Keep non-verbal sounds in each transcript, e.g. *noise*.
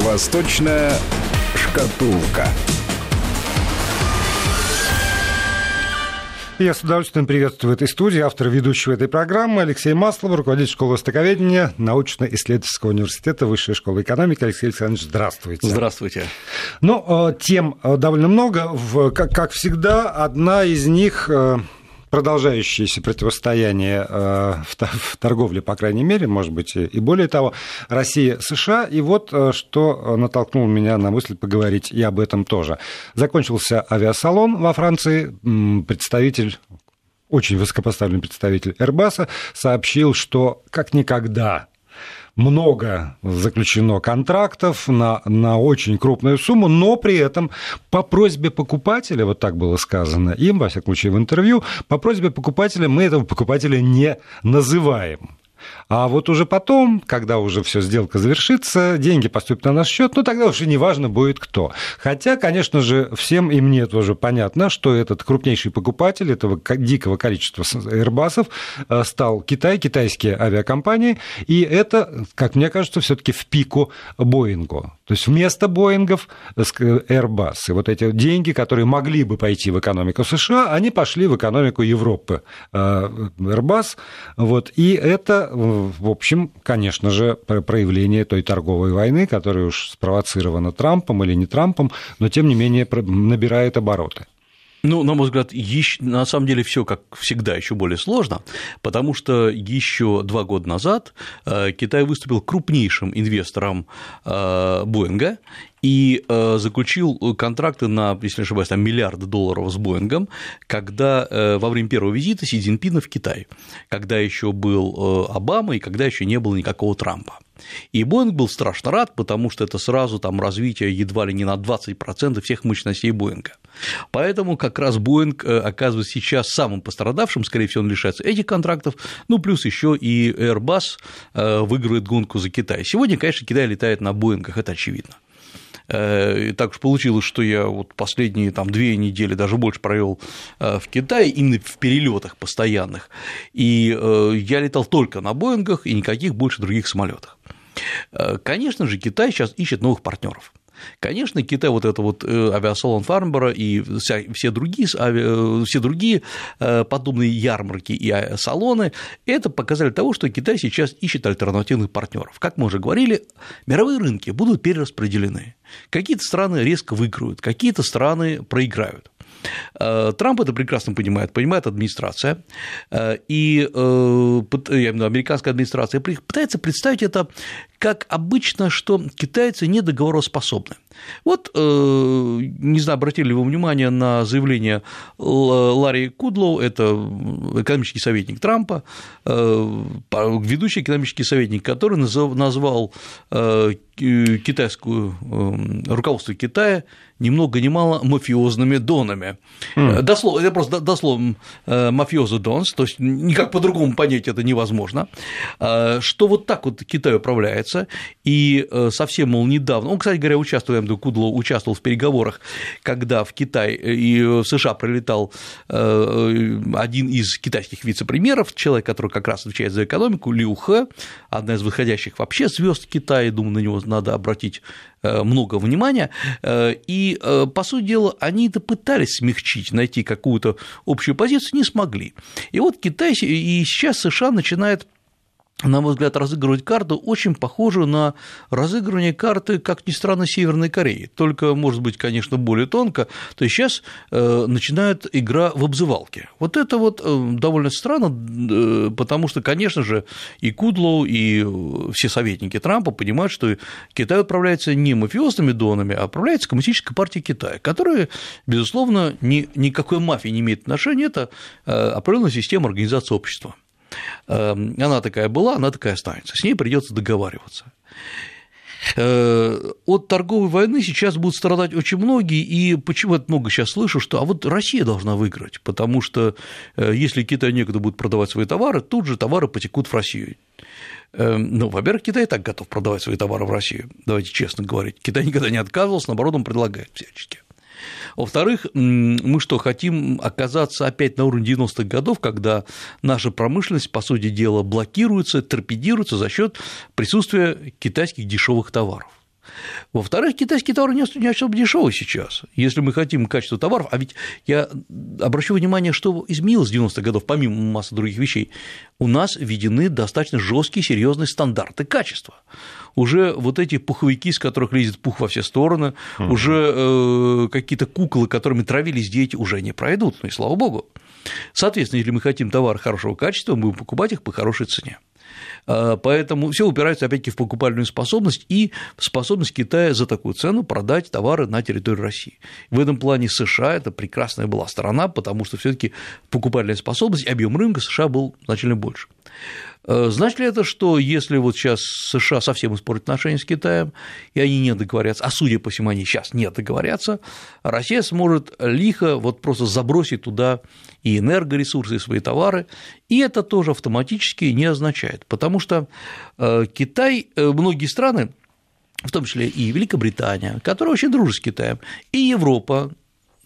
Восточная шкатулка. Я с удовольствием приветствую в этой студии автора ведущего этой программы Алексей Маслов, руководитель школы востоковедения научно-исследовательского университета Высшей школы экономики. Алексей Александрович, здравствуйте. Здравствуйте. Ну, э, тем э, довольно много. Как, всегда, одна из них э, продолжающееся противостояние э, в торговле, по крайней мере, может быть, и более того, Россия-США. И вот э, что натолкнуло меня на мысль поговорить и об этом тоже. Закончился авиасалон во Франции, представитель очень высокопоставленный представитель Airbus сообщил, что как никогда много заключено контрактов на, на очень крупную сумму, но при этом по просьбе покупателя, вот так было сказано им, во всяком случае, в интервью, по просьбе покупателя мы этого покупателя не называем. А вот уже потом, когда уже все сделка завершится, деньги поступят на наш счет, ну тогда уже не важно будет кто. Хотя, конечно же, всем и мне тоже понятно, что этот крупнейший покупатель этого дикого количества Airbus э, стал Китай, китайские авиакомпании, и это, как мне кажется, все-таки в пику Боингу. То есть вместо Боингов Airbus. И вот эти деньги, которые могли бы пойти в экономику США, они пошли в экономику Европы. Э, Airbus. Вот. И это, в общем, конечно же, проявление той торговой войны, которая уж спровоцирована Трампом или не Трампом, но тем не менее набирает обороты. Ну, на мой взгляд, еще, на самом деле все, как всегда, еще более сложно, потому что еще два года назад э, Китай выступил крупнейшим инвестором э, Боинга и э, заключил контракты на, если не ошибаюсь, там миллиарды долларов с Боингом, когда во время первого визита Си Цзиньпина в Китай, когда еще был Обама и когда еще не было никакого Трампа. И Боинг был страшно рад, потому что это сразу там развитие едва ли не на 20% всех мощностей Боинга. Поэтому как раз Боинг э, оказывается сейчас самым пострадавшим, скорее всего, он лишается этих контрактов, ну, плюс еще и Airbus э, выигрывает гонку за Китай. Сегодня, конечно, Китай летает на Боингах, это очевидно. Э, и так уж получилось, что я вот последние там, две недели, даже больше провел в Китае, именно в перелетах постоянных. И я летал только на Боингах и никаких больше других самолетах. Конечно же, Китай сейчас ищет новых партнеров. Конечно, Китай, вот это вот э, авиасалон Фарнбора и вся, все другие, ави, все другие э, подобные ярмарки и салоны, это показали того, что Китай сейчас ищет альтернативных партнеров. Как мы уже говорили, мировые рынки будут перераспределены. Какие-то страны резко выиграют, какие-то страны проиграют. Э, Трамп это прекрасно понимает, понимает администрация, э, и американская администрация пытается представить это как обычно, что китайцы недоговороспособны. Вот, э, не знаю, обратили ли вы внимание на заявление Ларри Кудлоу, это экономический советник Трампа, ведущий экономический советник, который назвал китайскую руководство Китая ни много ни мало мафиозными донами. Mm. Дословно, это просто дословно э, мафиозы донс, то есть никак по-другому понять это невозможно, э, что вот так вот Китай управляется, и совсем, мол, недавно, он, кстати говоря, участвовал, я Кудло участвовал в переговорах, когда в Китай и в США прилетал один из китайских вице-премьеров, человек, который как раз отвечает за экономику, Лю Хэ, одна из выходящих вообще звезд Китая, думаю, на него надо обратить Э, много внимания, э, и, э, по сути дела, они это пытались смягчить, найти какую-то общую позицию, не смогли. И вот Китай и сейчас США начинает на мой взгляд, разыгрывать карту очень похожую на разыгрывание карты, как ни странно, Северной Кореи. Только, может быть, конечно, более тонко. То есть сейчас э, начинает игра в обзывалке. Вот это вот э, довольно странно, э, потому что, конечно же, и Кудлоу, и все советники Трампа понимают, что Китай управляется не мафиозными донами, а управляется Коммунистической партией Китая, которая, безусловно, ни, никакой мафии не имеет отношения, это определенная система организации общества. Эм, она такая была, она такая останется. С ней придется договариваться. Э, от торговой войны сейчас будут страдать очень многие, и почему я много сейчас слышу, что а вот Россия должна выиграть, потому что э, если Китай некогда будет продавать свои товары, тут же товары потекут в Россию. Эм, ну, во-первых, Китай и так готов продавать свои товары в Россию, давайте честно говорить. Китай никогда не отказывался, наоборот, он предлагает всячески. Во-вторых, мы что, хотим оказаться опять на уровне 90-х годов, когда наша промышленность, по сути дела, блокируется, торпедируется за счет присутствия китайских дешевых товаров. Во-вторых, китайские товары не, не особо дешевые сейчас. Если мы хотим качество товаров, а ведь я обращу внимание, что изменилось с 90-х годов, помимо массы других вещей, у нас введены достаточно жесткие, серьезные стандарты качества. Уже вот эти пуховики, с которых лезет пух во все стороны, угу. уже э, какие-то куклы, которыми травились дети, уже не пройдут, ну и слава богу. Соответственно, если мы хотим товар хорошего качества, мы будем покупать их по хорошей цене. А, поэтому все упирается, опять-таки, в покупательную способность и способность Китая за такую цену продать товары на территории России. В этом плане США это прекрасная была страна, потому что все таки покупательная способность, объем рынка США был значительно больше. Э, значит ли это, что если вот сейчас США совсем испортят отношения с Китаем, и они не договорятся, а судя по всему, они сейчас не договорятся, Россия сможет лихо вот просто забросить туда и энергоресурсы, и свои товары, и это тоже автоматически не означает, потому что э, Китай, э, многие страны, в том числе и Великобритания, которая очень дружит с Китаем, и Европа,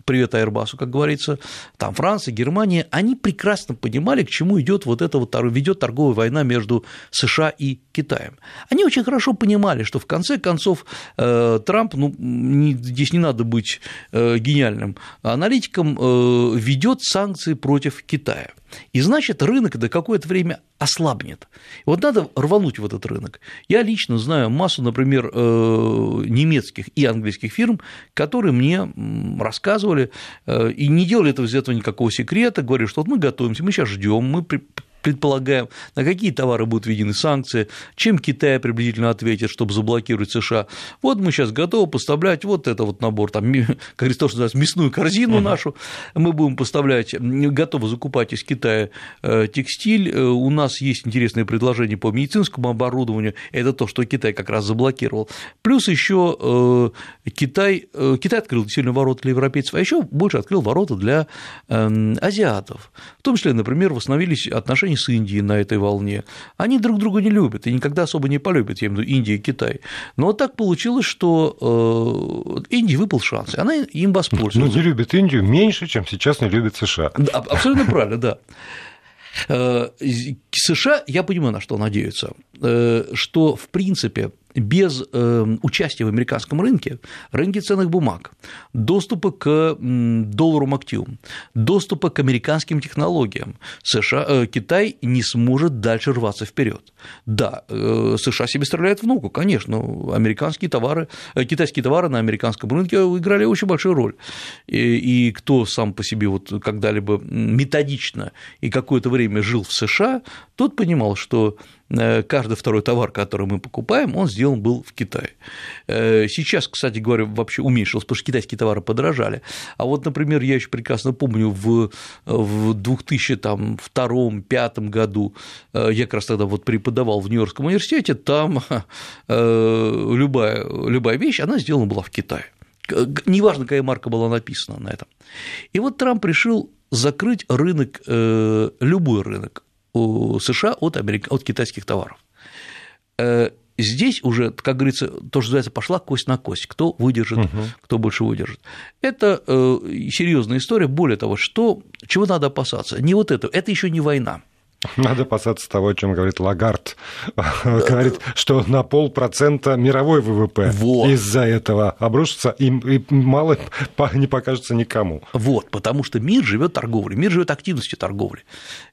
привет Airbus, как говорится, там Франция, Германия, они прекрасно понимали, к чему идет вот эта вот ведет торговая война между США и Китаем. Они очень хорошо понимали, что в конце концов э, Трамп, ну, здесь не надо быть э, гениальным аналитиком, э, ведет санкции против Китая. И значит, рынок до какое-то время ослабнет. Вот надо рвануть в этот рынок. Я лично знаю массу, например, э, немецких и английских фирм, которые мне рассказывали э, и не делали этого из этого никакого секрета, говорили, что вот мы готовимся, мы сейчас ждем, мы предполагаем, на какие товары будут введены санкции, чем Китай приблизительно ответит, чтобы заблокировать США. Вот мы сейчас готовы поставлять вот это вот набор, там, *laughs* как говорится, то, что называется, мясную корзину uh-huh. нашу, мы будем поставлять, готовы закупать из Китая э, текстиль, э, у нас есть интересные предложения по медицинскому оборудованию, это то, что Китай как раз заблокировал. Плюс еще э, Китай, Китай открыл сильно ворота для европейцев, а еще больше открыл ворота для эм, азиатов. В том числе, например, восстановились отношения отношения с Индией на этой волне. Они друг друга не любят и никогда особо не полюбят, я имею в виду Индия и Китай. Но вот так получилось, что э, Индии выпал шанс, и она им воспользовалась. Ну, не любит Индию меньше, чем сейчас не любит США. Абсолютно правильно, да. Э, США, я понимаю, на что надеются, э, что, в принципе, без эм, участия в американском рынке, рынке ценных бумаг, доступа к доллару активам, доступа к американским технологиям, США, э, Китай не сможет дальше рваться вперед. Да, э, США себе стреляют в ногу, конечно, американские товары, э, китайские товары на американском рынке играли очень большую роль. И, кто сам по себе вот когда-либо методично и какое-то время жил в США, тот понимал, что каждый второй товар, который мы покупаем, он сделан был в Китае. Э, сейчас, кстати говоря, вообще уменьшилось, потому что китайские товары подорожали. А вот, например, я еще прекрасно помню, в, в 2002-2005 году э, я как раз тогда вот преподавал в Нью-Йоркском университете, там любая, любая вещь, она сделана была в Китае. Неважно, какая марка была написана на этом. И вот Трамп решил закрыть рынок, любой рынок у США от, Америк... от китайских товаров. Э, здесь уже, как говорится, то, что называется, пошла кость на кость, кто выдержит, угу. кто больше выдержит. Это э, серьезная история. Более того, что, чего надо опасаться? Не вот это, это еще не война. Надо опасаться того, о чем говорит Лагард. *laughs* говорит, что на полпроцента мировой ВВП вот. из-за этого обрушится, и, и мало не покажется никому. Вот, потому что мир живет торговлей, мир живет активностью торговли.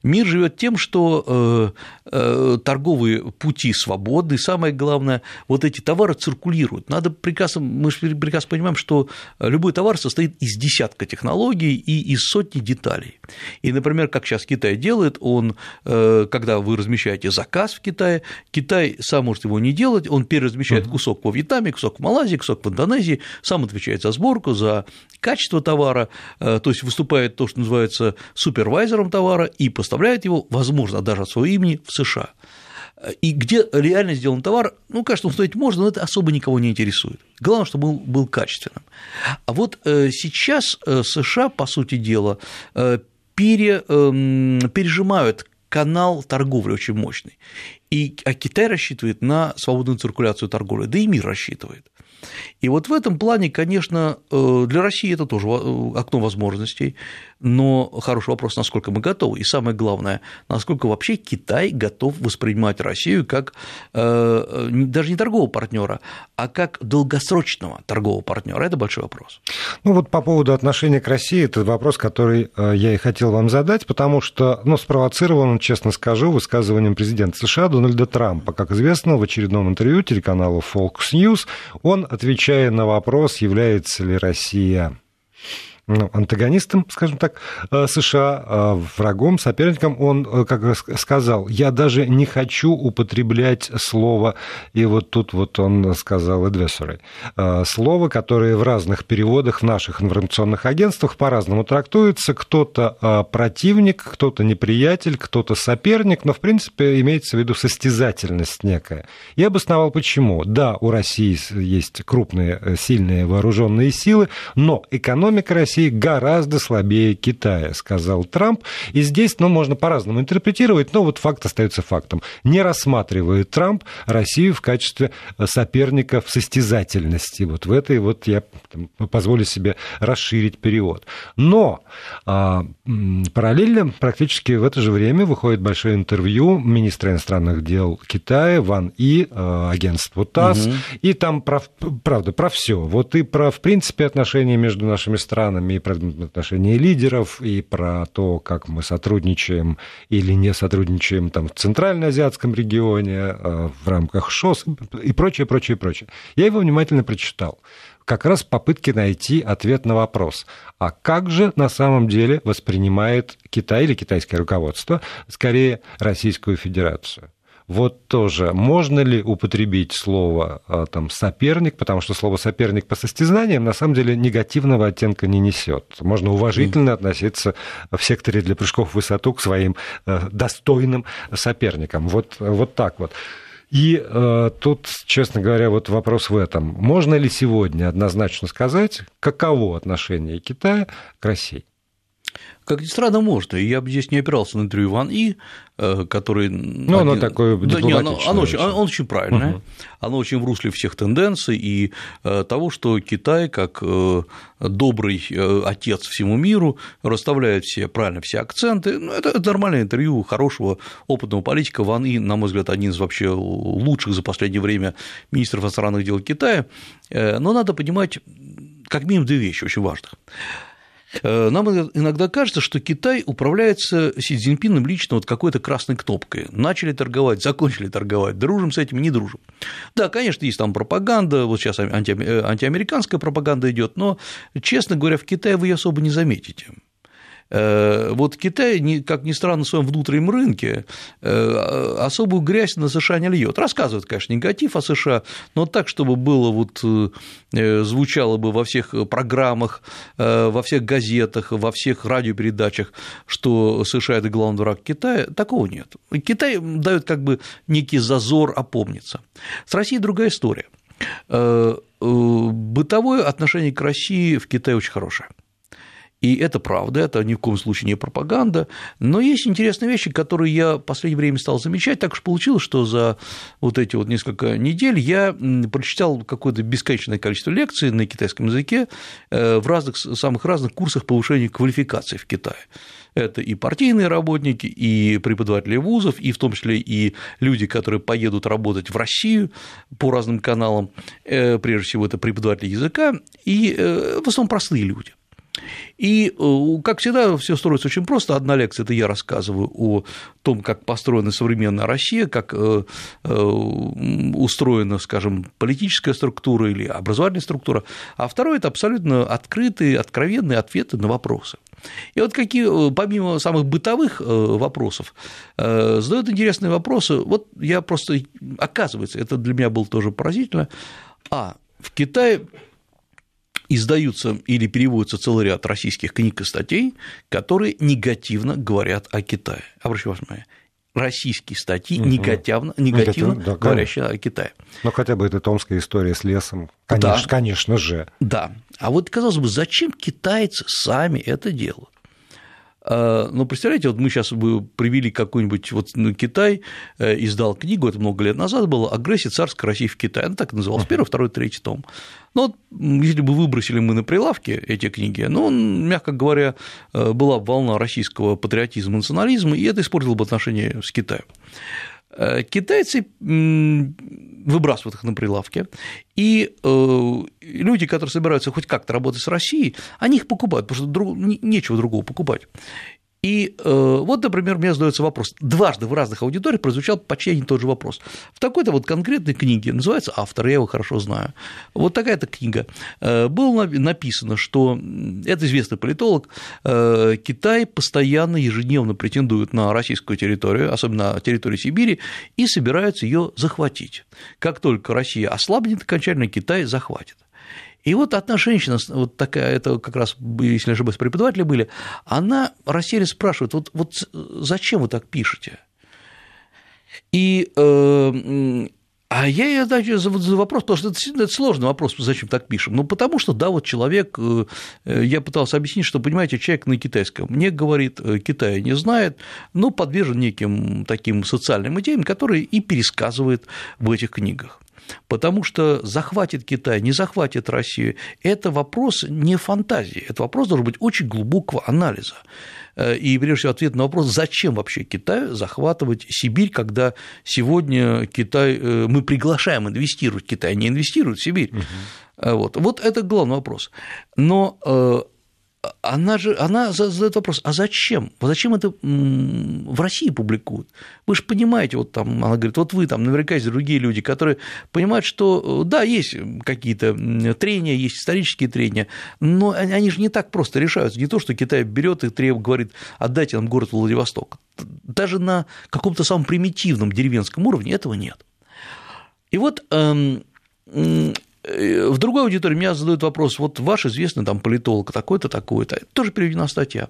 Мир живет тем, что э, э, торговые пути свободны, и самое главное, вот эти товары циркулируют. Надо прекрасно, мы же прекрасно понимаем, что любой товар состоит из десятка технологий и из сотни деталей. И, например, как сейчас Китай делает, он когда вы размещаете заказ в Китае, Китай сам может его не делать, он переразмещает кусок во Вьетнаме, кусок в Малайзии, кусок в Индонезии, сам отвечает за сборку, за качество товара, э, то есть выступает то, что называется супервайзером товара и поставляет его, возможно, даже от своего имени в США. И где реально сделан товар, ну, конечно, он стоить можно, но это особо никого не интересует. Главное, чтобы он был качественным. А вот э, сейчас США, по сути дела, пере, эм, пережимают канал торговли очень мощный. И, а Китай рассчитывает на свободную циркуляцию торговли, да и мир рассчитывает. И вот в этом плане, конечно, э, для России это тоже э, окно возможностей, но хороший вопрос, насколько мы готовы. И самое главное, насколько вообще Китай готов воспринимать Россию как э, даже не торгового партнера, а как долгосрочного торгового партнера. Это большой вопрос. Ну вот по поводу отношения к России, это вопрос, который я и хотел вам задать, потому что, ну, спровоцирован, честно скажу, высказыванием президента США Дональда Трампа. Как известно, в очередном интервью телеканалу Fox News он отвечая на вопрос, является ли Россия антагонистом, скажем так, э, США, э, врагом, соперником, он, э, как сказал, я даже не хочу употреблять слово, и вот тут вот он сказал adversary, слово, которое в разных переводах в наших информационных агентствах по-разному трактуется, кто-то противник, кто-то неприятель, кто-то соперник, но, в принципе, имеется в виду состязательность некая. Я обосновал, почему. Да, у России есть крупные, сильные вооруженные силы, но экономика России России гораздо слабее Китая, сказал Трамп. И здесь, ну, можно по-разному интерпретировать, но вот факт остается фактом. Не рассматривает Трамп Россию в качестве соперника в состязательности. Вот в этой вот я позволю себе расширить перевод. Но а, параллельно, практически в это же время, выходит большое интервью министра иностранных дел Китая Ван И, а, агентству ТАСС, угу. и там, про, правда, про все. Вот и про, в принципе, отношения между нашими странами, и про отношения лидеров, и про то, как мы сотрудничаем или не сотрудничаем там, в Центральноазиатском регионе, э, в рамках ШОС и прочее, прочее, прочее. Я его внимательно прочитал как раз попытки найти ответ на вопрос, а как же на самом деле воспринимает Китай или китайское руководство, скорее, Российскую Федерацию вот тоже, можно ли употребить слово а, там, соперник, потому что слово соперник по состязаниям на самом деле негативного оттенка не несет. Можно уважительно относиться в секторе для прыжков в высоту к своим э, достойным соперникам. Вот, вот так вот. И э, тут, честно говоря, вот вопрос в этом. Можно ли сегодня однозначно сказать, каково отношение Китая к России? Как ни странно, можно. И я бы здесь не опирался на интервью Ван И, э, который... Ну, один... оно такое да, не, оно, оно, очень, оно очень правильное, угу. оно очень в русле всех тенденций и э, того, что Китай, как э, добрый отец всему миру, расставляет все, правильно, все акценты. Ну, это, это нормальное интервью хорошего, опытного политика. Ван И, на мой взгляд, один из вообще лучших за последнее время министров иностранных дел Китая. Но надо понимать как минимум две вещи очень важных. Э, нам иногда кажется, что Китай управляется Си Цзиньпином лично вот какой-то красной кнопкой. Начали торговать, закончили торговать, дружим с этим, не дружим. Да, конечно, есть там пропаганда, вот сейчас анти, э, антиамериканская пропаганда идет, но, честно говоря, в Китае вы ее особо не заметите. Э, вот Китай, как ни странно, на своем внутреннем рынке э, особую грязь на США не льет. Рассказывает, конечно, негатив о США, но так, чтобы было вот, э, звучало бы во всех программах, во всех газетах, во всех радиопередачах, что США – это главный враг Китая, такого нет. Китай дает как бы некий зазор опомниться. С Россией другая история. Бытовое отношение к России в Китае очень хорошее. И это правда, это ни в коем случае не пропаганда. Но есть интересные вещи, которые я в последнее время стал замечать. Так уж получилось, что за вот эти вот несколько недель я прочитал какое-то бесконечное количество лекций на китайском языке э, в разных, самых разных курсах повышения квалификации в Китае. Это и партийные работники, и преподаватели вузов, и в том числе и люди, которые поедут работать в Россию по разным каналам, э, прежде всего это преподаватели языка, и э, в основном простые люди. И, э, как всегда, все строится очень просто. Одна лекция – это я рассказываю о том, как построена современная Россия, как э, э, устроена, скажем, политическая структура или образовательная структура, а второе – это абсолютно открытые, откровенные ответы на вопросы. И вот какие, помимо самых бытовых вопросов, задают интересные вопросы. Вот я просто, оказывается, это для меня было тоже поразительно, а в Китае издаются или переводятся целый ряд российских книг и статей, которые негативно говорят о Китае. Обращаю внимание, российские статьи угу. негативно, негативно да, говорящие о Китае. Ну, хотя бы это томская история с лесом, конечно, да. конечно же. Да. А вот, казалось бы, зачем китайцы сами это делают? Но представляете, вот мы сейчас бы привели какой-нибудь вот ну, Китай, издал книгу, это много лет назад было, «Агрессия царской России в Китае», она так называлась, первый, второй, третий том. Ну, вот, если бы выбросили мы на прилавке эти книги, ну, мягко говоря, была волна российского патриотизма, национализма, и это испортило бы отношения с Китаем. Э, китайцы выбрасывают их на прилавке, и э, люди, которые собираются хоть как-то работать с Россией, они их покупают, потому что друг, нечего другого покупать. И э, вот, например, мне задается вопрос. Дважды в разных аудиториях прозвучал почти один и тот же вопрос. В такой-то вот конкретной книге, называется автор, я его хорошо знаю, вот такая-то книга, э, было написано, что это известный политолог, э, Китай постоянно, ежедневно претендует на российскую территорию, особенно на территорию Сибири, и собирается ее захватить. Как только Россия ослабнет окончательно, Китай захватит. И вот одна женщина, вот такая, это как раз, если не ошибаюсь, преподаватели были, она расселе спрашивает, вот, вот зачем вы так пишете? И э, а я ей за вопрос, потому что это, это сложный вопрос, зачем так пишем. Ну, потому что, да, вот человек, э, э, я пытался объяснить, что, понимаете, человек на китайском мне говорит, э, Китая не знает, но подвержен неким таким социальным идеям, которые и пересказывает в этих книгах. Потому что захватит Китай, не захватит Россию, это вопрос не фантазии, это вопрос должен быть очень глубокого анализа. Э, и, прежде всего, ответ на вопрос, зачем вообще Китаю захватывать Сибирь, когда сегодня Китай, э, мы приглашаем инвестировать, Китай не инвестирует в Сибирь. Угу. Вот. вот это главный вопрос. Но она же она задает вопрос, а зачем? Зачем это в России публикуют? Вы же понимаете, вот там, она говорит, вот вы там, наверняка есть другие люди, которые понимают, что да, есть какие-то трения, есть исторические трения, но они же не так просто решаются. Не то, что Китай берет и требует, говорит, отдайте нам город Владивосток. Даже на каком-то самом примитивном деревенском уровне этого нет. И вот эм, Э, в другой аудитории меня задают вопрос, вот ваш известный там политолог такой-то, такой-то, тоже переведена статья,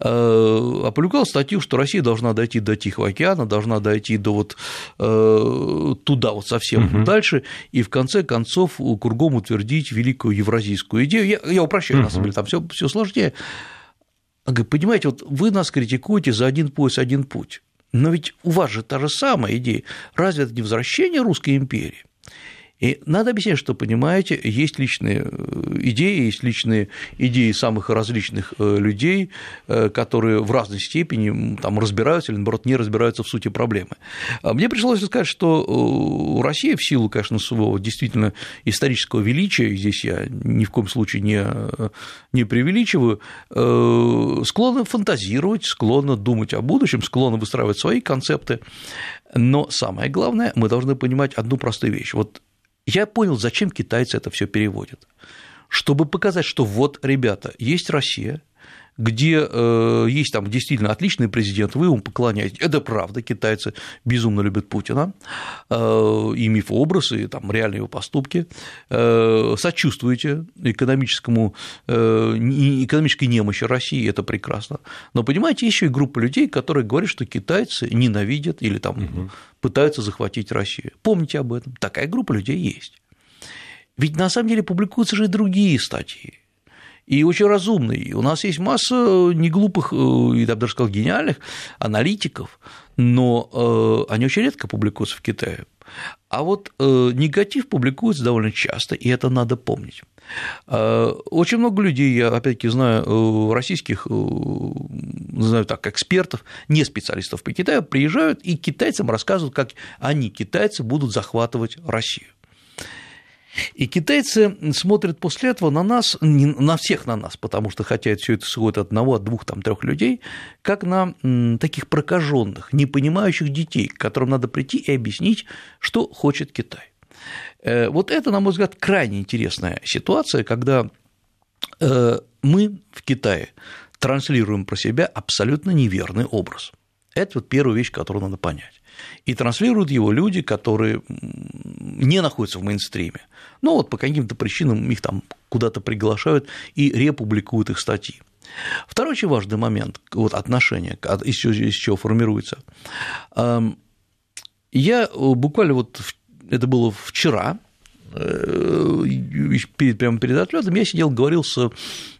э, опубликовал статью, что Россия должна дойти до Тихого океана, должна дойти до вот э, туда вот совсем угу. дальше, и в конце концов кругом утвердить великую евразийскую идею. Я, я упрощаю, угу. на самом деле, там все, все сложнее. Говорит, понимаете, вот вы нас критикуете за один пояс, один путь, но ведь у вас же та же самая идея. Разве это не возвращение русской империи? И надо объяснять, что, понимаете, есть личные э, идеи, есть личные идеи самых различных э, людей, э, которые в разной степени там, разбираются или, наоборот, не разбираются в сути проблемы. А мне пришлось сказать, что Россия в силу, конечно, своего действительно исторического величия, здесь я ни в коем случае не, не преувеличиваю, склонна фантазировать, склонна думать о будущем, склонна выстраивать свои концепты, но самое главное, мы должны понимать одну простую вещь. Вот я понял, зачем китайцы это все переводят. Чтобы показать, что вот, ребята, есть Россия, где э, есть там действительно отличный президент, вы ему поклоняетесь. Это правда, китайцы безумно любят Путина, э, и мифообраз, и там реальные его поступки, э, сочувствуете экономическому, э, экономической немощи России, это прекрасно. Но понимаете, еще и группа людей, которые говорят, что китайцы ненавидят или там угу. пытаются захватить Россию. Помните об этом, такая группа людей есть. Ведь на самом деле публикуются же и другие статьи и очень разумный. У нас есть масса неглупых, э, я бы даже сказал, гениальных аналитиков, но э, они очень редко публикуются в Китае. А вот э, негатив публикуется довольно часто, и это надо помнить. Очень много людей, я опять-таки знаю, российских, знаю так, экспертов, не специалистов по Китаю, приезжают и китайцам рассказывают, как они, китайцы, будут захватывать Россию. И китайцы смотрят после этого на нас, не на всех на нас, потому что хотя все это исходит от одного, от двух, там, трех людей, как на таких прокаженных, не понимающих детей, которым надо прийти и объяснить, что хочет Китай. Э, вот это, на мой взгляд, крайне интересная ситуация, когда э, мы в Китае транслируем про себя абсолютно неверный образ. Это вот первая вещь, которую надо понять. И транслируют его люди, которые не находятся в мейнстриме. Но вот по каким-то причинам их там куда-то приглашают и републикуют их статьи. Второй очень важный момент вот отношения, из чего, из чего формируется. Я буквально вот это было вчера, э, перед, прямо перед отлетом, я сидел, говорил с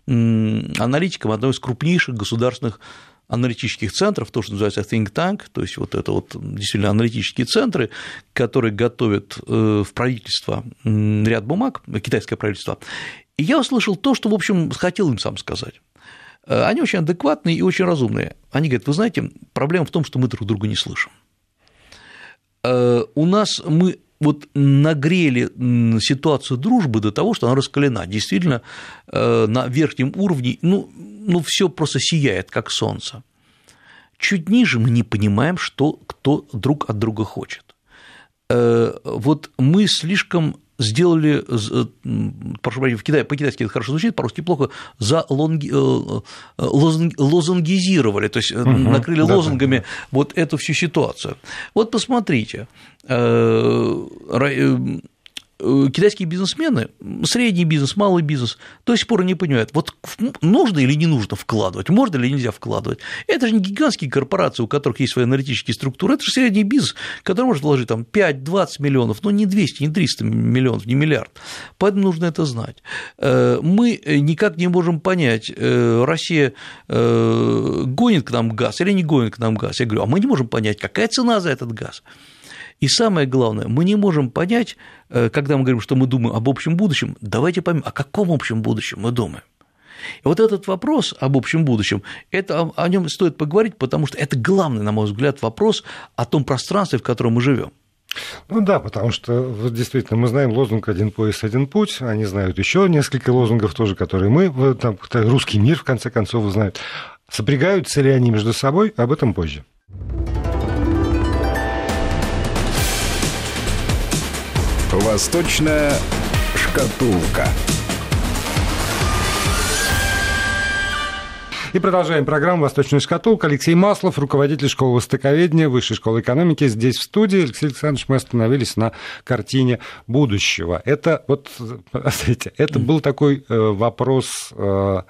аналитиком одного из крупнейших государственных аналитических центров, то, что называется think tank, то есть вот это вот действительно аналитические центры, которые готовят в правительство ряд бумаг, китайское правительство, и я услышал то, что, в общем, хотел им сам сказать. Они очень адекватные и очень разумные. Они говорят, вы знаете, проблема в том, что мы друг друга не слышим. У нас мы вот нагрели ситуацию дружбы до того, что она раскалена. Действительно, э, на верхнем уровне, ну, ну все просто сияет, как солнце. Чуть ниже мы не понимаем, что кто друг от друга хочет. Э, вот мы слишком сделали, э, прошу прощения, в Китае, по-китайски это хорошо звучит, по-русски плохо, залонги, лозунгизировали, то есть угу, накрыли да, лозунгами да. вот эту всю ситуацию. Вот посмотрите, Э, э, китайские бизнесмены, средний бизнес, малый бизнес, до сих пор не понимают, вот нужно или не нужно вкладывать, можно или нельзя вкладывать. Это же не гигантские корпорации, у которых есть свои аналитические структуры, это же средний бизнес, который может вложить там 5-20 миллионов, но не 200, не 300 миллионов, не миллиард. Поэтому нужно это знать. Э, мы никак не можем понять, Россия гонит к нам газ или не гонит к нам газ. Я говорю, а мы не можем понять, какая цена за этот газ. И самое главное, мы не можем понять, э, когда мы говорим, что мы думаем об общем будущем, давайте поймем, о каком общем будущем мы думаем. И вот этот вопрос об общем будущем, это, о нем стоит поговорить, потому что это главный, на мой взгляд, вопрос о том пространстве, в котором мы живем. Ну да, потому что действительно мы знаем лозунг «Один пояс, один путь», они знают еще несколько лозунгов тоже, которые мы, там, русский мир, в конце концов, знают. Сопрягаются ли они между собой, об этом позже. Восточная шкатулка. И продолжаем программу «Восточная шкатулка». Алексей Маслов, руководитель школы востоковедения Высшей школы экономики. Здесь в студии. Алексей Александрович, мы остановились на картине будущего. Это вот, *laughs* смотрите, это был такой э, вопрос э,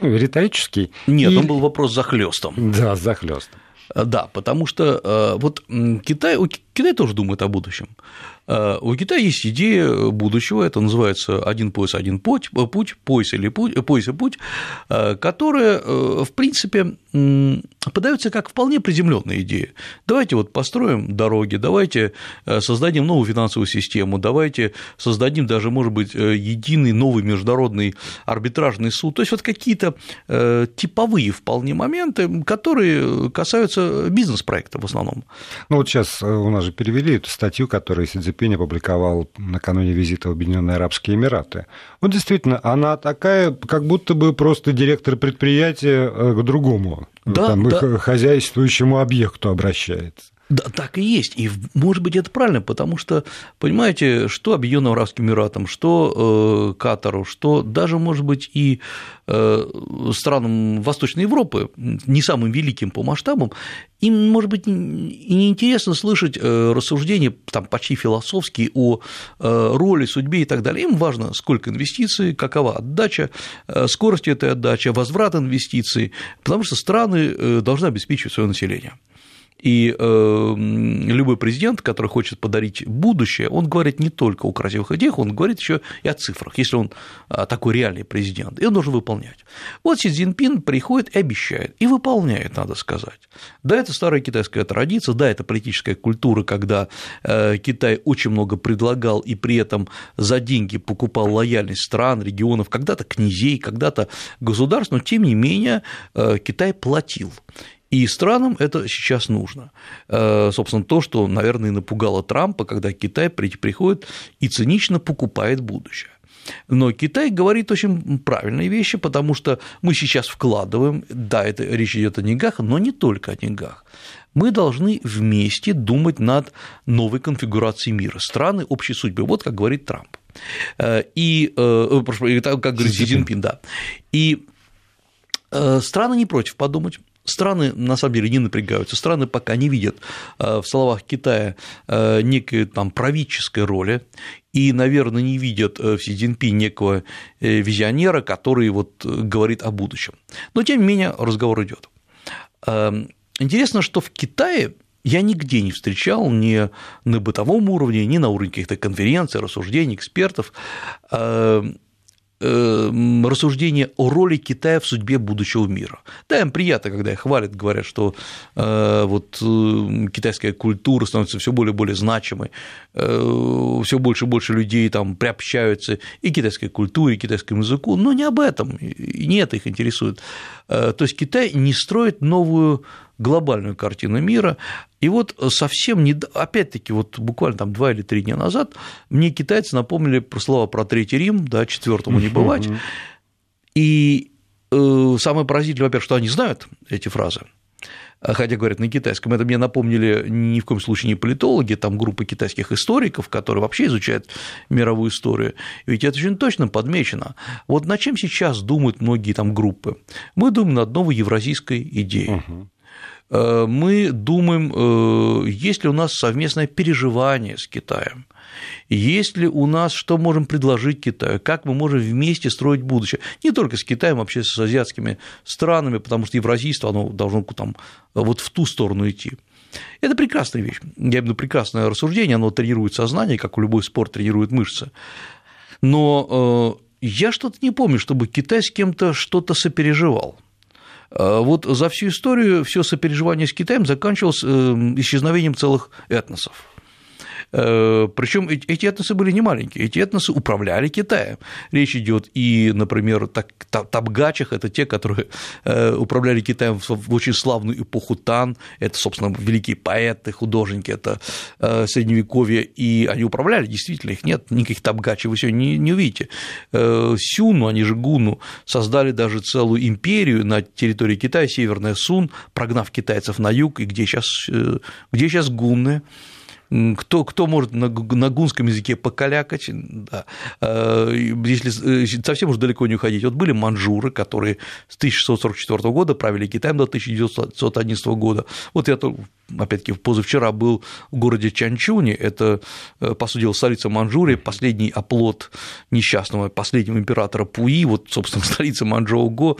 ну, риторический. Нет, и... он был вопрос захлестом. Да, захлестом. Да, потому что вот Китай, Китай тоже думает о будущем. Э, у Китая есть идея будущего, это называется «один пояс, один путь», э, путь пояс или путь, э, пояс и путь, которая, в принципе, подается как вполне приземленная идея. Давайте вот построим дороги, давайте создадим новую финансовую систему, давайте создадим даже, может быть, единый новый международный арбитражный суд, то есть вот какие-то типовые вполне моменты, которые касаются бизнес-проекта в основном. Ну вот сейчас у нас же перевели эту статью, которую Си Цзепинь опубликовал накануне визита в Объединенные Арабские Эмираты. Вот действительно, она такая, как будто бы просто директор предприятия э, к другому, да, там, да. хозяйствующему объекту обращается. Да, так и есть. И, может быть, это правильно, потому что, понимаете, что Объединенным Арабским Эмиратам, что э, Катару, что даже, может быть, и э, странам Восточной Европы, не самым великим по масштабам, им, может быть, и неинтересно слышать э, рассуждения там, почти философские о э, роли, судьбе и так далее. Им важно, сколько инвестиций, какова отдача, э, скорость этой отдачи, возврат инвестиций, потому что страны должны обеспечивать свое население. И э, любой президент, который хочет подарить будущее, он говорит не только о красивых идеях, он говорит еще и о цифрах, если он а, такой реальный президент, и он должен выполнять. Вот Си Цзиньпин приходит и обещает, и выполняет, надо сказать. Да, это старая китайская традиция, да, это политическая культура, когда э, Китай очень много предлагал и при этом за деньги покупал лояльность стран, регионов, когда-то князей, когда-то государств, но тем не менее э, Китай платил. И странам это сейчас нужно. Э, собственно, то, что, наверное, напугало Трампа, когда Китай приходит и цинично покупает будущее. Но Китай говорит очень правильные вещи, потому что мы сейчас вкладываем, да, это речь идет о деньгах, но не только о деньгах. Мы должны вместе думать над новой конфигурацией мира, страны общей судьбы, вот как говорит Трамп. Э, и, э, как говорит Си Цзиньпин, да. И страны не против подумать, Страны на самом деле не напрягаются, страны пока не видят э, в словах Китая э, некой там правительской роли и, наверное, не видят э, в Си Цзиньпине некого визионера, который вот говорит о будущем. Но, тем не менее, разговор идет. Эм, интересно, что в Китае я нигде не встречал ни на бытовом уровне, ни на уровне каких-то конференций, рассуждений, экспертов эм, рассуждение о роли Китая в судьбе будущего мира. Да, им приятно, когда их хвалят, говорят, что э, вот э, китайская культура становится все более и более значимой, э, все больше и больше людей там приобщаются и к китайской культуре, и к китайскому языку, но не об этом, и не это их интересует. То есть Китай не строит новую глобальную картину мира. И вот совсем не... Опять-таки, вот буквально там два или три дня назад мне китайцы напомнили про слова про Третий Рим, да, четвертому не бывать. И э, самое поразительное, во-первых, что они знают эти фразы, хотя говорят на китайском, это мне напомнили ни в коем случае не политологи, там группа китайских историков, которые вообще изучают мировую историю, ведь это очень точно подмечено. Вот над чем сейчас думают многие там группы? Мы думаем над новой евразийской идеей. Угу. Э, мы думаем, э, есть ли у нас совместное переживание с Китаем, есть ли у нас, что можем предложить Китаю, как мы можем вместе строить будущее, не только с Китаем, вообще с азиатскими странами, потому что евразийство, оно должно там вот в ту сторону идти. Это прекрасная вещь, я имею в виду прекрасное рассуждение, оно тренирует сознание, как у любой спорт тренирует мышцы, но э, я что-то не помню, чтобы Китай с кем-то что-то сопереживал. А вот за всю историю все сопереживание с Китаем заканчивалось эм, исчезновением целых этносов. Э, Причем эти этносы были не маленькие, эти этносы управляли Китаем. Речь идет и, например, табгачах, это те, которые э, управляли Китаем в очень славную эпоху Тан, это, собственно, великие поэты, художники, это э, средневековье, и они управляли, действительно, их нет, никаких табгачей вы сегодня не, не увидите. Сюну, они же Гуну, создали даже целую империю на территории Китая, Северная Сун, прогнав китайцев на юг, и где сейчас, где сейчас гунны, кто, кто может на, на гунском языке покалякать, да. Э, если э, совсем уж далеко не уходить, вот были манжуры, которые с 1644 года правили Китаем до 1911 года. Вот я опять-таки, позавчера был в городе Чанчуне, это, э, по сути дела, столица Манчжурии, последний оплот несчастного, последнего императора Пуи, вот, собственно, *laughs* столица Манчжоу-Го,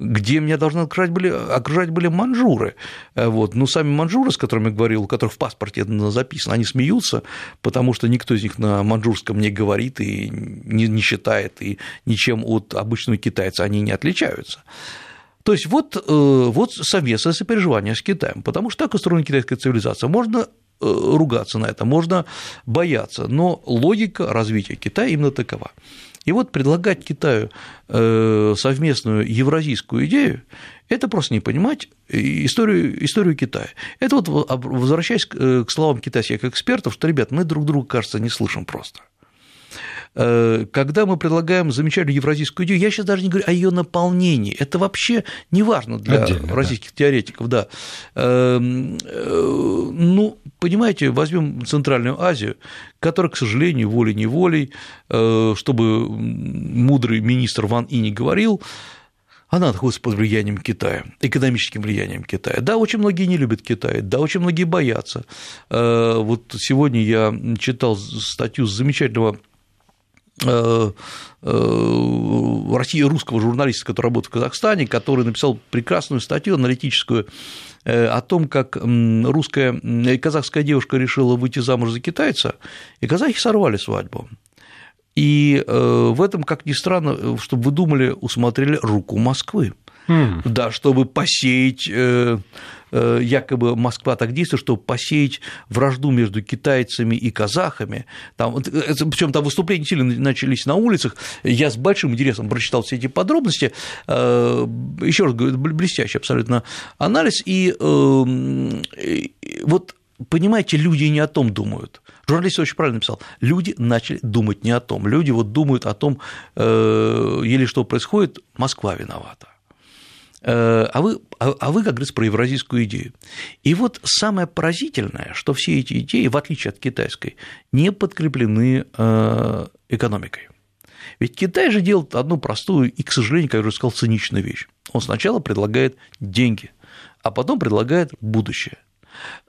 где меня должны окружать были, окружать были манжуры. Э, вот. Но сами манжуры, с которыми я говорил, у которых в паспорте это записано, они смеются, потому что никто из них на манжурском не говорит и не, не считает, и ничем от обычного китайца они не отличаются. То есть вот, э, вот совместное сопереживание с Китаем, потому что так устроена китайская цивилизация. Можно э, ругаться на это, можно бояться, но логика развития Китая именно такова. И вот предлагать Китаю э, совместную евразийскую идею – это просто не понимать историю, историю Китая. Это вот, возвращаясь к словам китайских экспертов, что, ребят, мы друг друга, кажется, не слышим просто. Э, когда мы предлагаем замечательную евразийскую идею, я сейчас даже не говорю о ее наполнении, это вообще не важно для Отдельно, российских да. теоретиков, да. Эм, э, ну, понимаете, возьмем Центральную Азию, которая, к сожалению, волей-неволей, э, чтобы мудрый министр Ван И не говорил, она находится под влиянием Китая, экономическим влиянием Китая. Да, очень многие не любят Китай, да, очень многие боятся. Вот сегодня я читал статью замечательного Э, э, России русского журналиста, который работает в Казахстане, который написал прекрасную статью аналитическую э, о том, как русская казахская девушка решила выйти замуж за китайца, и казахи сорвали свадьбу. И в этом, как ни странно, чтобы вы думали, усмотрели руку Москвы. Mm. Да, чтобы посеять якобы Москва так действует, чтобы посеять вражду между китайцами и казахами. Там, э, причем там выступления сильно начались на улицах. Я с большим интересом прочитал все эти подробности. Э, Еще раз говорю, блестящий абсолютно анализ. И вот понимаете, люди не о том думают. Журналист очень правильно написал. Люди начали думать не о том. Люди вот думают о том, или что происходит, Москва виновата. Э, а вы, а, а вы, как говорится, про евразийскую идею. И вот самое поразительное, что все эти идеи, в отличие от китайской, не подкреплены э, экономикой. Ведь Китай же делает одну простую и, к сожалению, как я уже сказал, циничную вещь. Он сначала предлагает деньги, а потом предлагает будущее.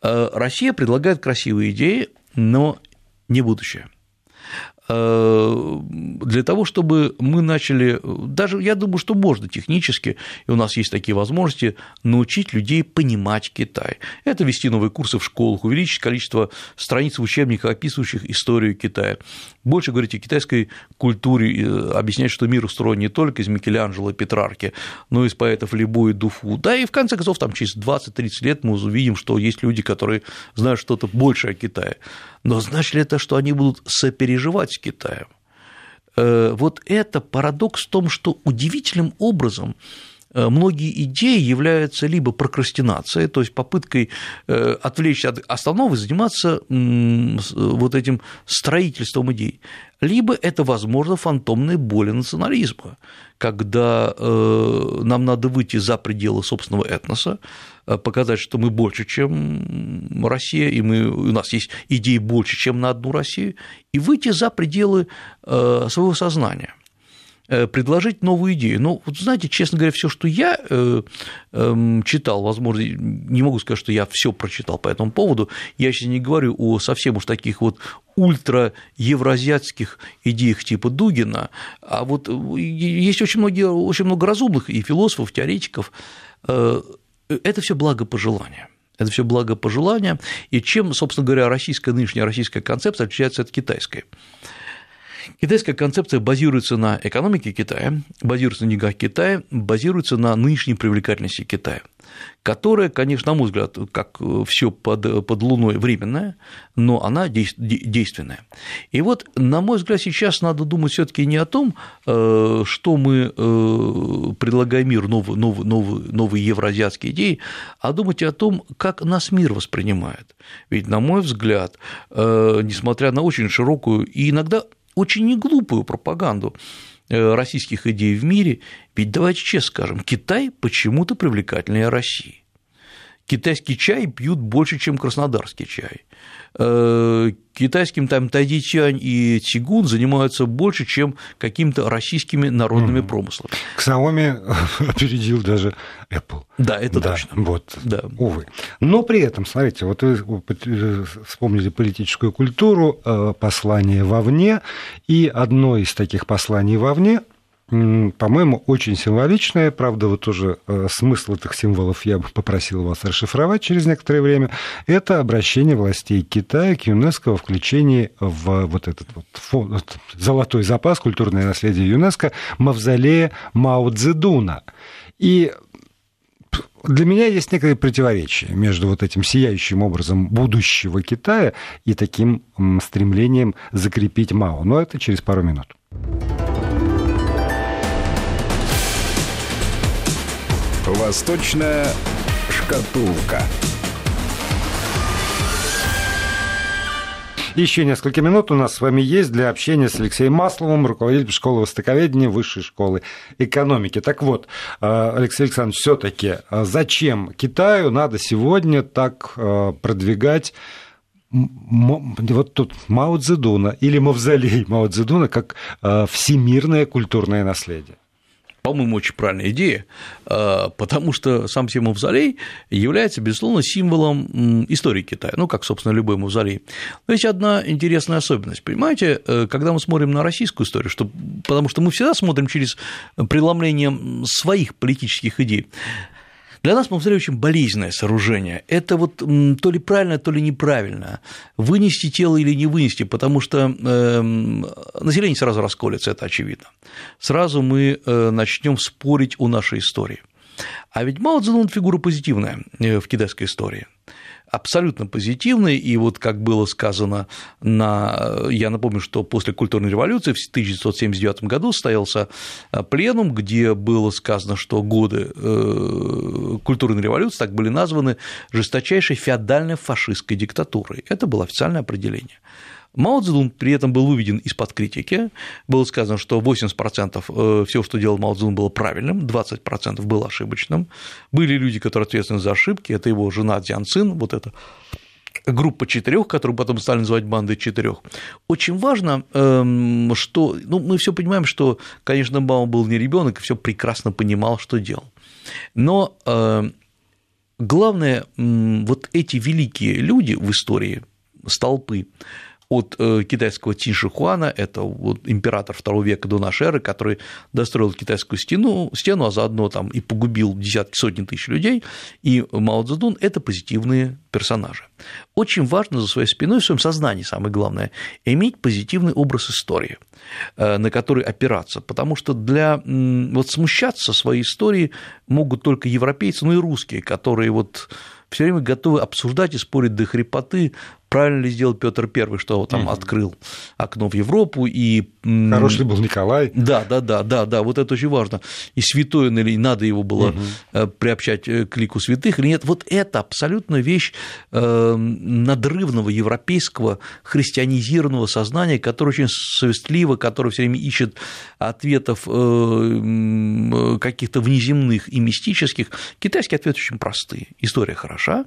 Э, Россия предлагает красивые идеи, но не будущее. Э, для того, чтобы мы начали, даже я думаю, что можно технически, и у нас есть такие возможности, научить людей понимать Китай. Это вести новые курсы в школах, увеличить количество страниц в учебниках, описывающих историю Китая, больше говорить о китайской культуре, объяснять, что мир устроен не только из Микеланджело и Петрарки, но и из поэтов Либо и Дуфу. Да, и в конце концов, там через 20-30 лет мы увидим, что есть люди, которые знают что-то больше о Китае. Но значит ли это, что они будут сопереживать Китаем? Э, вот это парадокс в том, что удивительным образом Э, многие идеи являются либо прокрастинацией, то есть попыткой э, отвлечься от основного и заниматься вот этим строительством идей, либо это, возможно, фантомные боли национализма, когда э, нам надо выйти за пределы собственного этноса, показать, что мы больше, чем Россия, и мы, у нас есть идеи больше, чем на одну Россию, и выйти за пределы своего сознания. Э, предложить новую идею. Ну, вот знаете, честно говоря, все, что я э, эм, читал, возможно, не могу сказать, что я все прочитал по этому поводу, я сейчас не говорю о совсем уж таких вот ультра-евразиатских идеях типа Дугина, а вот э, есть очень, многие, очень много разумных и философов, теоретиков, это все благопожелания. Это все благопожелания, и чем, собственно говоря, российская нынешняя российская концепция отличается от китайской. Китайская концепция базируется на экономике Китая, базируется на деньгах Китая, базируется на нынешней привлекательности Китая, которая, конечно, на мой взгляд, как все под, под Луной временная, но она действенная. И вот, на мой взгляд, сейчас надо думать все таки не о том, э, что мы э, предлагаем мир новые, новые, новые, новые евроазиатские идеи, а думать о том, как нас мир воспринимает. Ведь, на мой взгляд, э, несмотря на очень широкую и иногда очень неглупую пропаганду э, российских идей в мире, ведь давайте честно скажем, Китай почему-то привлекательнее России. Китайский чай пьют больше, чем краснодарский чай. Э, китайским там тайдичань и цигун занимаются больше, чем какими-то российскими народными mm. промыслами. Xiaomi *laughs* опередил даже Apple. Да, это да, точно. Вот, да. увы. Но при этом, смотрите, вот вы э, вспомнили политическую культуру, э, послание вовне, и одно из таких посланий вовне по-моему, очень символичное. Правда, вот тоже э, смысл этих символов я бы попросил вас расшифровать через некоторое время. Это обращение властей Китая к ЮНЕСКО во включении в вот этот вот фонд, золотой запас, культурное наследие ЮНЕСКО, мавзолея Мао Цзэдуна. И для меня есть некое противоречие между вот этим сияющим образом будущего Китая и таким стремлением закрепить Мао. Но это через пару минут. Восточная шкатулка. Еще несколько минут у нас с вами есть для общения с Алексеем Масловым, руководителем школы востоковедения Высшей школы экономики. Так вот, э, Алексей Александрович, все таки э, зачем Китаю надо сегодня так э, продвигать вот тут Мао Цзэдуна или Мавзолей Мао Цзэдуна как всемирное культурное наследие? По-моему, очень правильная идея, а, потому что сам себе мавзолей является, безусловно, символом истории Китая, ну, как, собственно, любой мавзолей. Но есть одна интересная особенность, понимаете, э, когда мы смотрим на российскую историю, что, потому что мы всегда смотрим через преломление своих политических идей, для нас мавзолей очень болезненное сооружение. Это вот то ли правильно, то ли неправильно. Вынести тело или не вынести, потому что эм, население сразу расколется, это очевидно. Сразу мы э, начнем спорить о нашей истории. А ведь Мао Цзэдун фигура позитивная э, в китайской истории абсолютно позитивный, и вот как было сказано на, я напомню, что после культурной революции в 1979 году состоялся э, пленум, где было сказано, что годы э, культурной революции так были названы жесточайшей феодальной фашистской диктатурой. Это было официальное определение. Мао Цзэдун при этом был выведен из-под критики. Было сказано, что 80% э, всего, что делал Мао Цзэдун, было правильным, 20% было ошибочным. Были люди, которые ответственны за ошибки, это его жена Дзян Цин, вот это группа четырех, которую потом стали называть бандой четырех. Очень важно, эм, что ну, мы все понимаем, что, конечно, Мао был не ребенок и все прекрасно понимал, что делал. Но э, главное, вот эти великие люди в истории столпы, от э, китайского Тиншихуана, это вот император второго века до нашей эры, который достроил китайскую стену, стену, а заодно там и погубил десятки, сотни тысяч людей, и Мао Цзэдун – это позитивные персонажи. Очень важно за своей спиной, в своем сознании, самое главное, иметь позитивный образ истории, э, на который опираться, потому что для вот смущаться своей истории могут только европейцы, ну и русские, которые вот все время готовы обсуждать и спорить до хрипоты правильно ли сделал Петр I, что там угу. открыл окно в Европу и хороший был Николай. Да, да, да, да, да, вот это очень важно. И святой он или надо его было угу. приобщать э, к лику святых или нет. Вот это абсолютно вещь э, надрывного европейского христианизированного сознания, которое очень совестливо, которое все время ищет ответов каких-то внеземных и мистических. Китайские ответы очень простые. История хороша,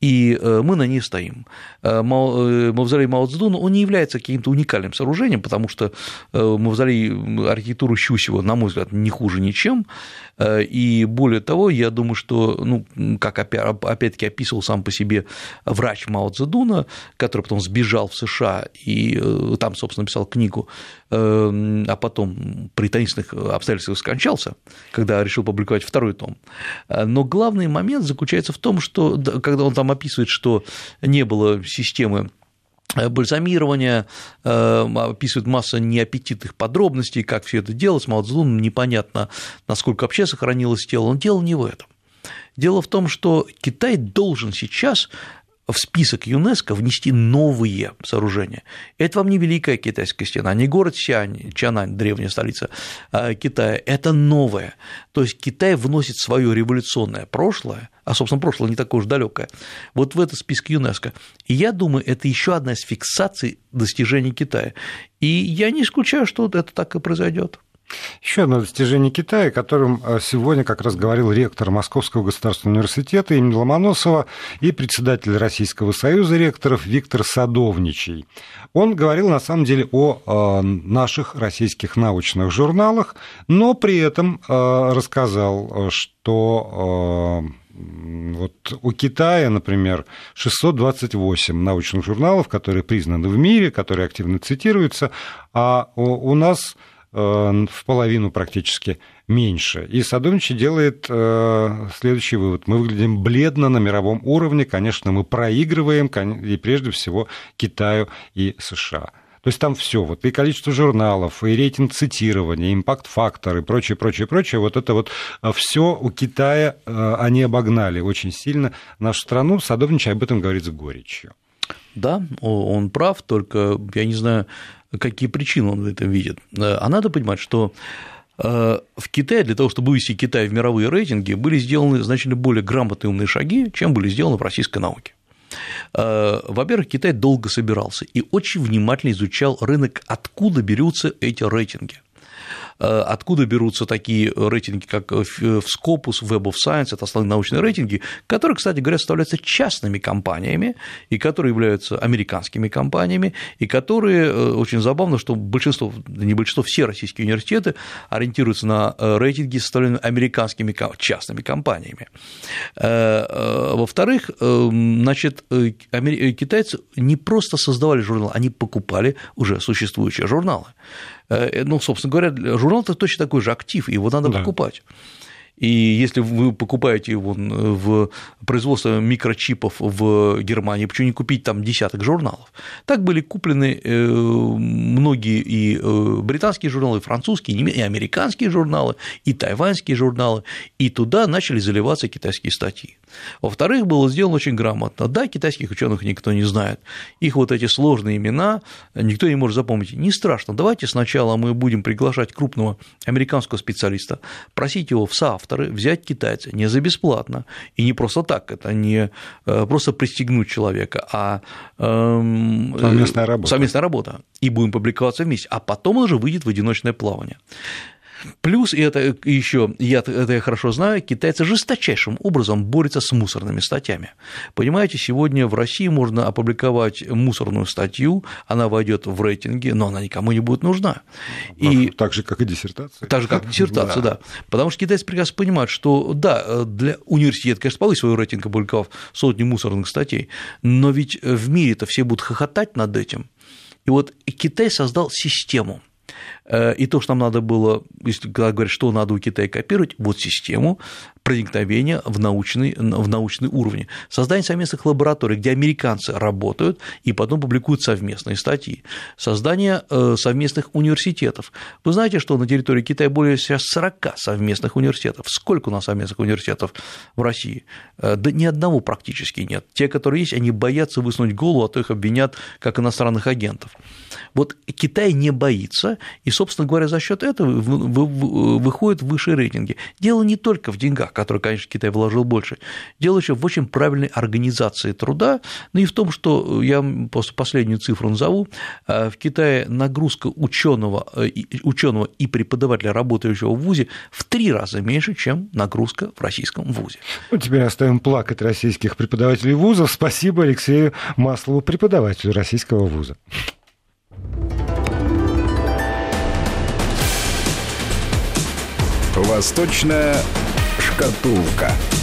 и э, мы на ней стоим. Э, э, мавзолей Мао он не является каким-то уникальным сооружением, потому что мавзолей архитектуры Щусева, на мой взгляд, не хуже ничем, и более того, я думаю, что, ну, как опять-таки описывал сам по себе врач Мао Цзэдуна, который потом сбежал в США и там, собственно, написал книгу, а потом при таинственных обстоятельствах скончался, когда решил публиковать второй том. Но главный момент заключается в том, что когда он там описывает, что не было системы э, бальзамирования, э, описывает масса неаппетитных подробностей, как все это делалось, Мао Цзэдун непонятно, насколько вообще сохранилось тело, но дело не в этом. Дело в том, что Китай должен сейчас в список ЮНЕСКО внести новые сооружения. Это вам не Великая Китайская стена, не город Сиань, Чанань, древняя столица а, Китая, это новое. То есть Китай вносит свое революционное прошлое, а, собственно, прошлое не такое уж далекое, вот в этот список ЮНЕСКО. И я думаю, это еще одна из фиксаций достижений Китая. И я не исключаю, что это так и произойдет. Еще одно достижение Китая, о котором э, сегодня как раз говорил ректор Московского государственного университета имени Ломоносова и председатель Российского союза ректоров Виктор Садовничий. Он говорил на самом деле о э, наших российских научных журналах, но при этом э, рассказал, что вот у Китая, например, 628 научных журналов, которые признаны в мире, которые активно цитируются, а у нас в половину практически меньше. И Садовничий делает э, следующий вывод. Мы выглядим бледно на мировом уровне, конечно, мы проигрываем, и прежде всего Китаю и США. То есть там все, вот и количество журналов, и рейтинг цитирования, импакт-фактор и прочее, прочее, прочее, вот это вот э, все у Китая они обогнали очень сильно нашу страну. Садовничий об этом говорит с горечью. Да, он прав, только я не знаю, какие причины он в этом видит. Э, а надо понимать, что э, в Китае для того, чтобы вывести Китай в мировые рейтинги, были сделаны значительно более грамотные умные шаги, чем были сделаны в российской науке. Э, во-первых, Китай долго собирался и очень внимательно изучал рынок, откуда берутся эти рейтинги. Э, откуда берутся такие рейтинги, как в Scopus, Web of Science, это основные научные рейтинги, которые, кстати говоря, составляются частными компаниями, и которые являются американскими компаниями, и которые, э, очень забавно, что большинство, не большинство, все российские университеты ориентируются на э, рейтинги, составленные американскими частными компаниями. Во-вторых, значит, китайцы не просто создавали журнал, они покупали уже существующие журналы. Э, ну, собственно говоря, журнал это точно такой же актив, его надо да. покупать. И если вы покупаете его в производство микрочипов в Германии, почему не купить там десяток журналов? Так были куплены э, многие и э, британские журналы, и французские, и американские журналы, и тайваньские журналы, и туда начали заливаться китайские статьи. Во-вторых, было сделано очень грамотно. Да, китайских ученых никто не знает. Их вот эти сложные имена никто не может запомнить. Не страшно. Давайте сначала мы будем приглашать крупного американского специалиста, просить его в соавторы взять китайца не за бесплатно. И не просто так, это не э, просто пристегнуть человека, а эм, совместная работа. совместная работа. И будем публиковаться вместе. А потом он уже выйдет в одиночное плавание. Плюс, и это еще, я это я хорошо знаю, китайцы жесточайшим образом борются с мусорными статьями. Понимаете, сегодня в России можно опубликовать мусорную статью, она войдет в рейтинги, но она никому не будет нужна. И... Так же, как и диссертация. Так же, как и диссертация, да. да. Потому что китайцы прекрасно понимают, что, да, для университета, конечно, повысит свой рейтинг, опубликовав сотни мусорных статей, но ведь в мире-то все будут хохотать над этим. И вот Китай создал систему – и то, что нам надо было, если когда говорят, что надо у Китая копировать, вот систему проникновения в научный, в научный уровень. Создание совместных лабораторий, где американцы работают и потом публикуют совместные статьи. Создание э, совместных университетов. Вы знаете, что на территории Китая более сейчас 40 совместных университетов. Сколько у нас совместных университетов в России? Э, да ни одного практически нет. Те, которые есть, они боятся высунуть голову, а то их обвинят как иностранных агентов. Вот Китай не боится, и, собственно говоря, за счет этого выходит в высшие рейтинги. Дело не только в деньгах, которые, конечно, Китай вложил больше, дело еще в очень правильной организации труда, ну и в том, что я просто последнюю цифру назову, э, в Китае нагрузка ученого, э, ученого и преподавателя, работающего в ВУЗе, в три раза меньше, чем нагрузка в российском ВУЗе. Ну, теперь оставим плакать российских преподавателей вузов. Спасибо Алексею Маслову, преподавателю российского вуза. Восточная шкатулка.